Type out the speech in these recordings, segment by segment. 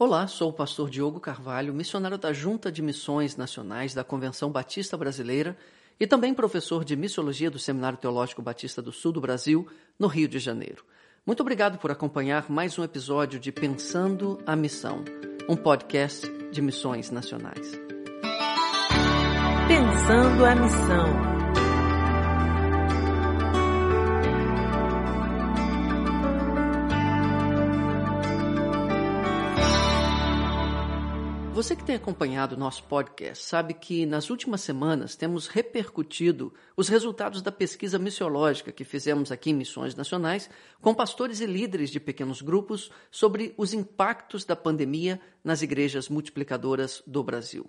Olá, sou o pastor Diogo Carvalho, missionário da Junta de Missões Nacionais da Convenção Batista Brasileira e também professor de Missiologia do Seminário Teológico Batista do Sul do Brasil, no Rio de Janeiro. Muito obrigado por acompanhar mais um episódio de Pensando a Missão, um podcast de missões nacionais. Pensando a Missão. Você que tem acompanhado o nosso podcast sabe que nas últimas semanas temos repercutido os resultados da pesquisa missiológica que fizemos aqui em Missões Nacionais com pastores e líderes de pequenos grupos sobre os impactos da pandemia nas igrejas multiplicadoras do Brasil.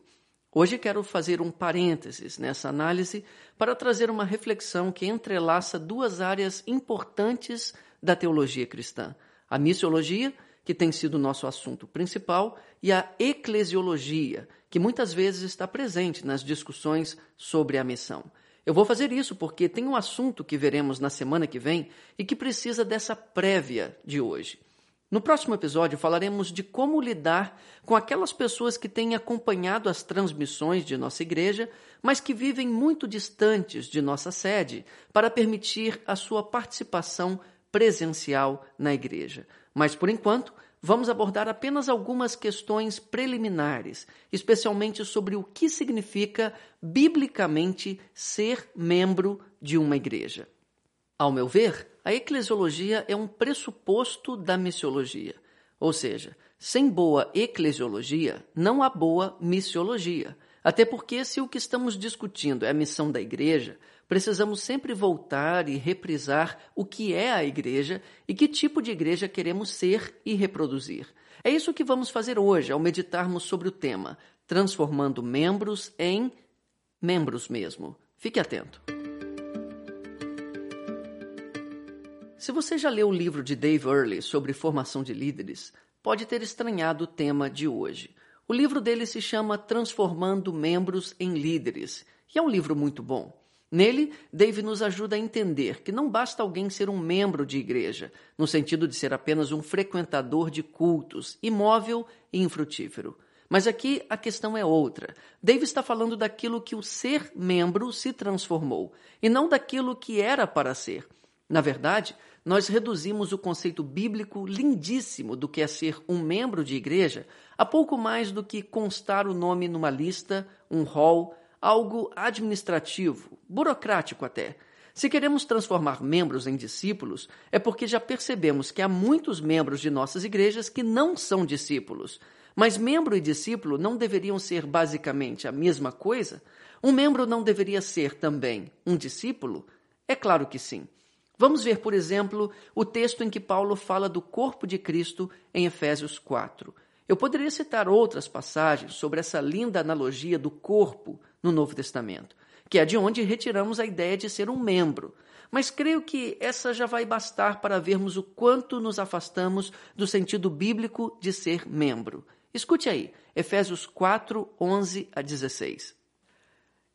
Hoje quero fazer um parênteses nessa análise para trazer uma reflexão que entrelaça duas áreas importantes da teologia cristã: a missiologia que tem sido o nosso assunto principal, e a eclesiologia, que muitas vezes está presente nas discussões sobre a missão. Eu vou fazer isso porque tem um assunto que veremos na semana que vem e que precisa dessa prévia de hoje. No próximo episódio falaremos de como lidar com aquelas pessoas que têm acompanhado as transmissões de nossa igreja, mas que vivem muito distantes de nossa sede, para permitir a sua participação presencial na igreja. Mas, por enquanto, vamos abordar apenas algumas questões preliminares, especialmente sobre o que significa biblicamente ser membro de uma igreja. Ao meu ver, a eclesiologia é um pressuposto da missiologia, ou seja, sem boa eclesiologia não há boa missiologia. Até porque, se o que estamos discutindo é a missão da igreja, precisamos sempre voltar e reprisar o que é a igreja e que tipo de igreja queremos ser e reproduzir. É isso que vamos fazer hoje ao meditarmos sobre o tema, transformando membros em membros mesmo. Fique atento. Se você já leu o livro de Dave Earley sobre formação de líderes, pode ter estranhado o tema de hoje. O livro dele se chama Transformando Membros em Líderes, e é um livro muito bom. Nele, Dave nos ajuda a entender que não basta alguém ser um membro de igreja, no sentido de ser apenas um frequentador de cultos, imóvel e infrutífero. Mas aqui a questão é outra. Dave está falando daquilo que o ser membro se transformou, e não daquilo que era para ser. Na verdade, nós reduzimos o conceito bíblico lindíssimo do que é ser um membro de igreja a pouco mais do que constar o nome numa lista, um hall, algo administrativo, burocrático até. Se queremos transformar membros em discípulos, é porque já percebemos que há muitos membros de nossas igrejas que não são discípulos. Mas membro e discípulo não deveriam ser basicamente a mesma coisa? Um membro não deveria ser também um discípulo? É claro que sim. Vamos ver, por exemplo, o texto em que Paulo fala do corpo de Cristo em Efésios 4. Eu poderia citar outras passagens sobre essa linda analogia do corpo no Novo Testamento, que é de onde retiramos a ideia de ser um membro. Mas creio que essa já vai bastar para vermos o quanto nos afastamos do sentido bíblico de ser membro. Escute aí, Efésios 4, 11 a 16.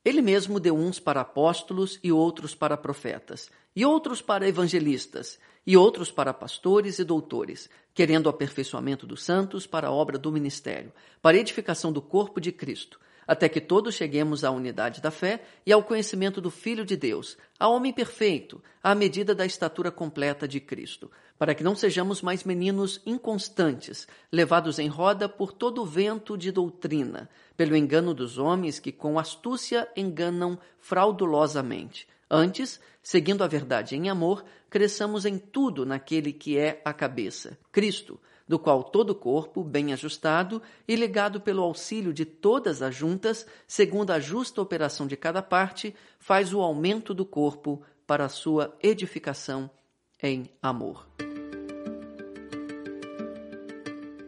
Ele mesmo deu uns para apóstolos e outros para profetas, e outros para evangelistas, e outros para pastores e doutores, querendo o aperfeiçoamento dos santos para a obra do ministério, para a edificação do corpo de Cristo até que todos cheguemos à unidade da fé e ao conhecimento do Filho de Deus, ao homem perfeito, à medida da estatura completa de Cristo, para que não sejamos mais meninos inconstantes, levados em roda por todo o vento de doutrina, pelo engano dos homens que com astúcia enganam fraudulosamente. Antes, seguindo a verdade em amor, cresçamos em tudo naquele que é a cabeça, Cristo do qual todo o corpo, bem ajustado e ligado pelo auxílio de todas as juntas, segundo a justa operação de cada parte, faz o aumento do corpo para a sua edificação em amor.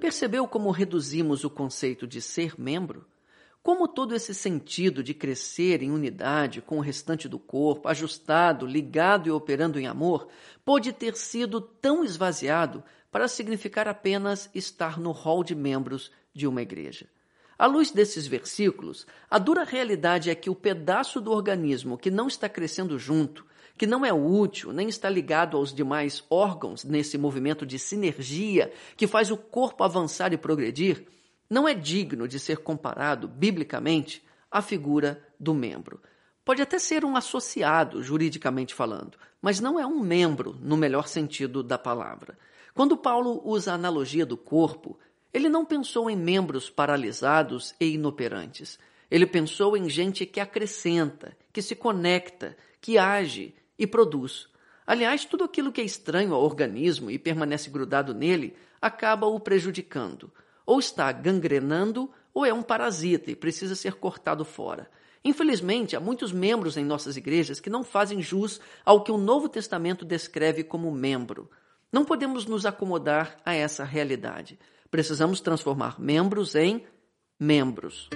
Percebeu como reduzimos o conceito de ser membro? Como todo esse sentido de crescer em unidade com o restante do corpo, ajustado, ligado e operando em amor, pode ter sido tão esvaziado para significar apenas estar no hall de membros de uma igreja. À luz desses versículos, a dura realidade é que o pedaço do organismo que não está crescendo junto, que não é útil nem está ligado aos demais órgãos nesse movimento de sinergia que faz o corpo avançar e progredir, não é digno de ser comparado, biblicamente, à figura do membro. Pode até ser um associado, juridicamente falando, mas não é um membro no melhor sentido da palavra. Quando Paulo usa a analogia do corpo, ele não pensou em membros paralisados e inoperantes. Ele pensou em gente que acrescenta, que se conecta, que age e produz. Aliás, tudo aquilo que é estranho ao organismo e permanece grudado nele acaba o prejudicando. Ou está gangrenando ou é um parasita e precisa ser cortado fora. Infelizmente, há muitos membros em nossas igrejas que não fazem jus ao que o Novo Testamento descreve como membro. Não podemos nos acomodar a essa realidade. Precisamos transformar membros em membros.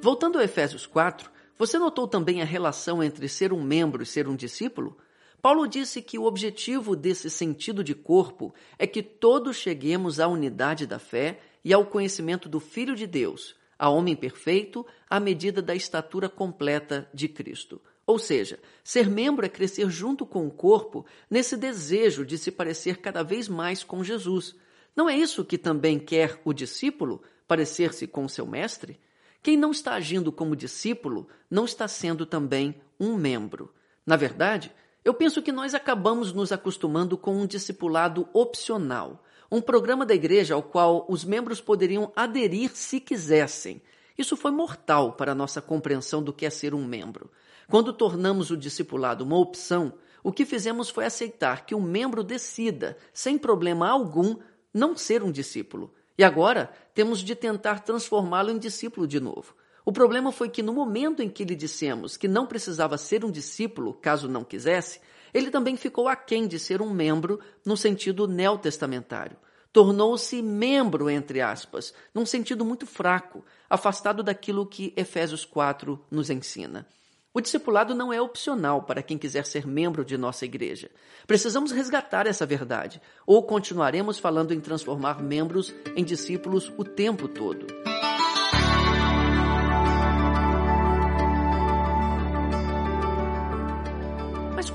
Voltando a Efésios 4, você notou também a relação entre ser um membro e ser um discípulo? Paulo disse que o objetivo desse sentido de corpo é que todos cheguemos à unidade da fé e ao conhecimento do Filho de Deus, a homem perfeito, à medida da estatura completa de Cristo. Ou seja, ser membro é crescer junto com o corpo nesse desejo de se parecer cada vez mais com Jesus. Não é isso que também quer o discípulo, parecer-se com seu mestre? Quem não está agindo como discípulo não está sendo também um membro. Na verdade, eu penso que nós acabamos nos acostumando com um discipulado opcional, um programa da igreja ao qual os membros poderiam aderir se quisessem. Isso foi mortal para a nossa compreensão do que é ser um membro. Quando tornamos o discipulado uma opção, o que fizemos foi aceitar que um membro decida, sem problema algum, não ser um discípulo. E agora temos de tentar transformá-lo em discípulo de novo. O problema foi que no momento em que lhe dissemos que não precisava ser um discípulo, caso não quisesse, ele também ficou aquém de ser um membro no sentido neotestamentário. Tornou-se membro, entre aspas, num sentido muito fraco, afastado daquilo que Efésios 4 nos ensina. O discipulado não é opcional para quem quiser ser membro de nossa igreja. Precisamos resgatar essa verdade, ou continuaremos falando em transformar membros em discípulos o tempo todo.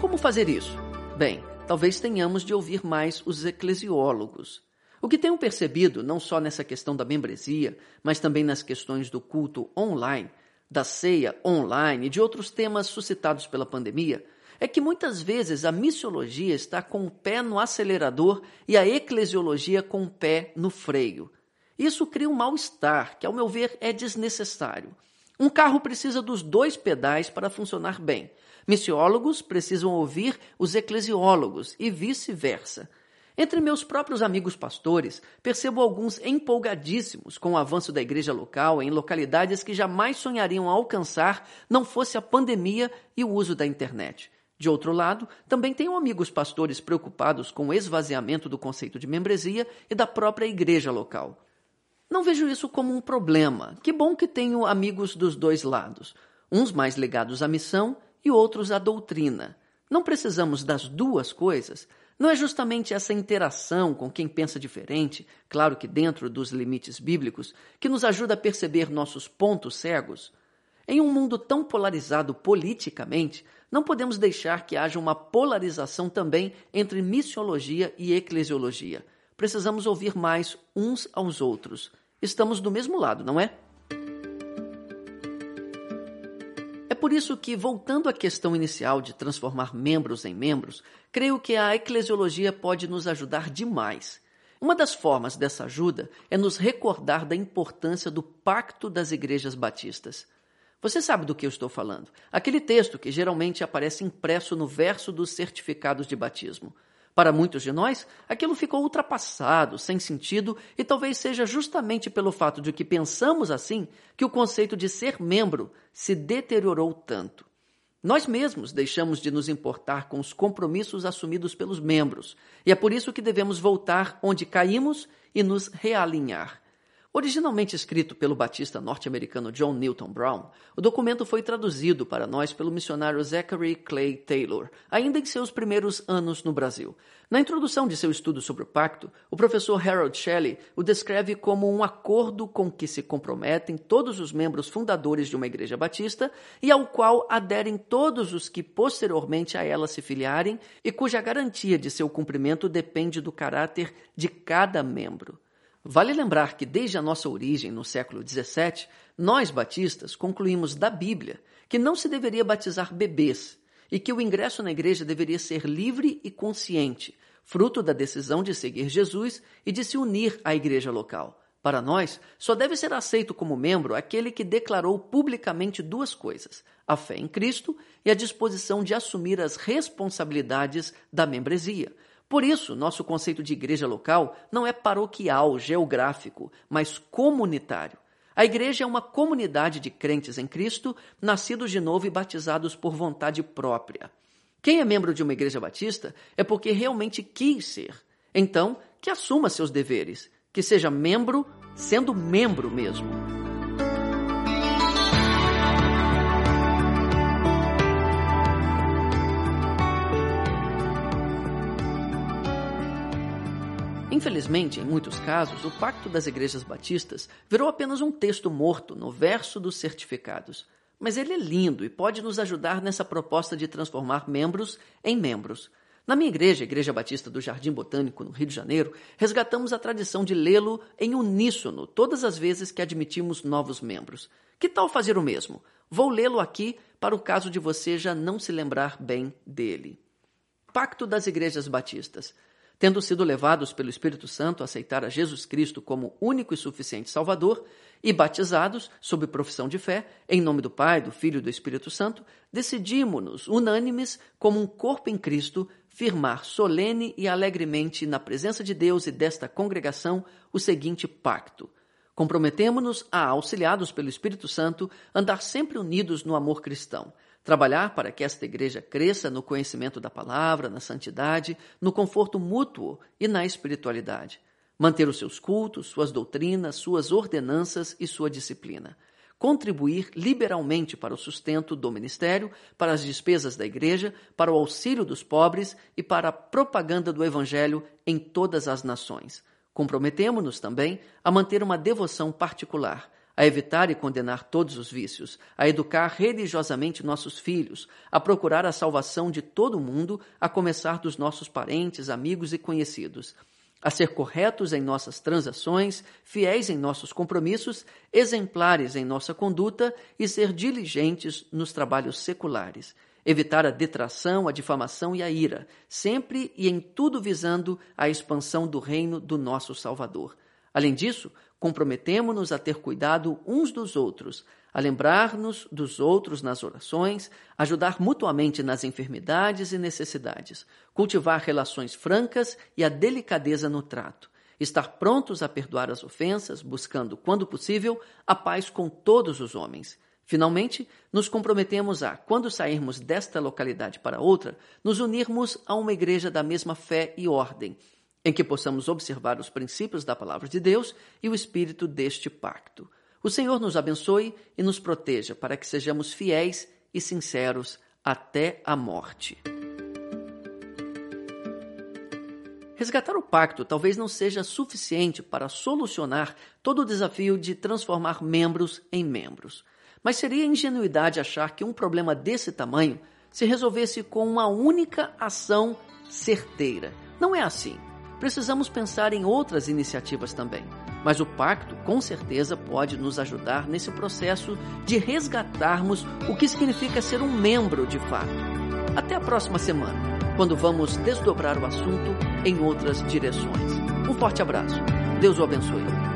Como fazer isso? Bem, talvez tenhamos de ouvir mais os eclesiólogos. O que tenho percebido, não só nessa questão da membresia, mas também nas questões do culto online, da ceia online e de outros temas suscitados pela pandemia é que muitas vezes a missiologia está com o pé no acelerador e a eclesiologia com o pé no freio. Isso cria um mal-estar que, ao meu ver, é desnecessário. Um carro precisa dos dois pedais para funcionar bem. Missiólogos precisam ouvir os eclesiólogos e vice-versa. Entre meus próprios amigos pastores, percebo alguns empolgadíssimos com o avanço da igreja local em localidades que jamais sonhariam alcançar não fosse a pandemia e o uso da internet. De outro lado, também tenho amigos pastores preocupados com o esvaziamento do conceito de membresia e da própria igreja local. Não vejo isso como um problema. Que bom que tenho amigos dos dois lados, uns mais ligados à missão e outros à doutrina. Não precisamos das duas coisas, não é justamente essa interação com quem pensa diferente, claro que dentro dos limites bíblicos, que nos ajuda a perceber nossos pontos cegos? Em um mundo tão polarizado politicamente, não podemos deixar que haja uma polarização também entre missiologia e eclesiologia. Precisamos ouvir mais uns aos outros. Estamos do mesmo lado, não é? Por isso que, voltando à questão inicial de transformar membros em membros, creio que a eclesiologia pode nos ajudar demais. Uma das formas dessa ajuda é nos recordar da importância do Pacto das Igrejas Batistas. Você sabe do que eu estou falando? Aquele texto que geralmente aparece impresso no verso dos certificados de batismo. Para muitos de nós, aquilo ficou ultrapassado, sem sentido, e talvez seja justamente pelo fato de que pensamos assim que o conceito de ser membro se deteriorou tanto. Nós mesmos deixamos de nos importar com os compromissos assumidos pelos membros, e é por isso que devemos voltar onde caímos e nos realinhar. Originalmente escrito pelo batista norte-americano John Newton Brown, o documento foi traduzido para nós pelo missionário Zachary Clay Taylor, ainda em seus primeiros anos no Brasil. Na introdução de seu estudo sobre o pacto, o professor Harold Shelley o descreve como um acordo com que se comprometem todos os membros fundadores de uma igreja batista e ao qual aderem todos os que posteriormente a ela se filiarem e cuja garantia de seu cumprimento depende do caráter de cada membro. Vale lembrar que desde a nossa origem no século XVII, nós batistas concluímos da Bíblia que não se deveria batizar bebês e que o ingresso na igreja deveria ser livre e consciente, fruto da decisão de seguir Jesus e de se unir à igreja local. Para nós, só deve ser aceito como membro aquele que declarou publicamente duas coisas: a fé em Cristo e a disposição de assumir as responsabilidades da membresia, por isso, nosso conceito de igreja local não é paroquial, geográfico, mas comunitário. A igreja é uma comunidade de crentes em Cristo, nascidos de novo e batizados por vontade própria. Quem é membro de uma igreja batista é porque realmente quis ser. Então, que assuma seus deveres, que seja membro, sendo membro mesmo. Infelizmente, em muitos casos, o Pacto das Igrejas Batistas virou apenas um texto morto no verso dos certificados. Mas ele é lindo e pode nos ajudar nessa proposta de transformar membros em membros. Na minha igreja, a Igreja Batista do Jardim Botânico, no Rio de Janeiro, resgatamos a tradição de lê-lo em uníssono todas as vezes que admitimos novos membros. Que tal fazer o mesmo? Vou lê-lo aqui para o caso de você já não se lembrar bem dele. Pacto das Igrejas Batistas. Tendo sido levados pelo Espírito Santo a aceitar a Jesus Cristo como único e suficiente Salvador, e batizados, sob profissão de fé, em nome do Pai, do Filho e do Espírito Santo, decidimos-nos, unânimes, como um corpo em Cristo, firmar solene e alegremente na presença de Deus e desta congregação o seguinte pacto. Comprometemo-nos a, auxiliados pelo Espírito Santo, andar sempre unidos no amor cristão Trabalhar para que esta igreja cresça no conhecimento da palavra, na santidade, no conforto mútuo e na espiritualidade. Manter os seus cultos, suas doutrinas, suas ordenanças e sua disciplina. Contribuir liberalmente para o sustento do ministério, para as despesas da igreja, para o auxílio dos pobres e para a propaganda do evangelho em todas as nações. Comprometemo-nos também a manter uma devoção particular a evitar e condenar todos os vícios, a educar religiosamente nossos filhos, a procurar a salvação de todo mundo, a começar dos nossos parentes, amigos e conhecidos, a ser corretos em nossas transações, fiéis em nossos compromissos, exemplares em nossa conduta e ser diligentes nos trabalhos seculares. Evitar a detração, a difamação e a ira, sempre e em tudo visando a expansão do reino do nosso Salvador. Além disso, comprometemo-nos a ter cuidado uns dos outros, a lembrar-nos dos outros nas orações, ajudar mutuamente nas enfermidades e necessidades, cultivar relações francas e a delicadeza no trato, estar prontos a perdoar as ofensas, buscando, quando possível, a paz com todos os homens. Finalmente, nos comprometemos a, quando sairmos desta localidade para outra, nos unirmos a uma igreja da mesma fé e ordem, em que possamos observar os princípios da palavra de Deus e o espírito deste pacto. O Senhor nos abençoe e nos proteja para que sejamos fiéis e sinceros até a morte. Resgatar o pacto talvez não seja suficiente para solucionar todo o desafio de transformar membros em membros. Mas seria ingenuidade achar que um problema desse tamanho se resolvesse com uma única ação certeira. Não é assim precisamos pensar em outras iniciativas também. Mas o pacto, com certeza, pode nos ajudar nesse processo de resgatarmos o que significa ser um membro de fato. Até a próxima semana, quando vamos desdobrar o assunto em outras direções. Um forte abraço. Deus o abençoe.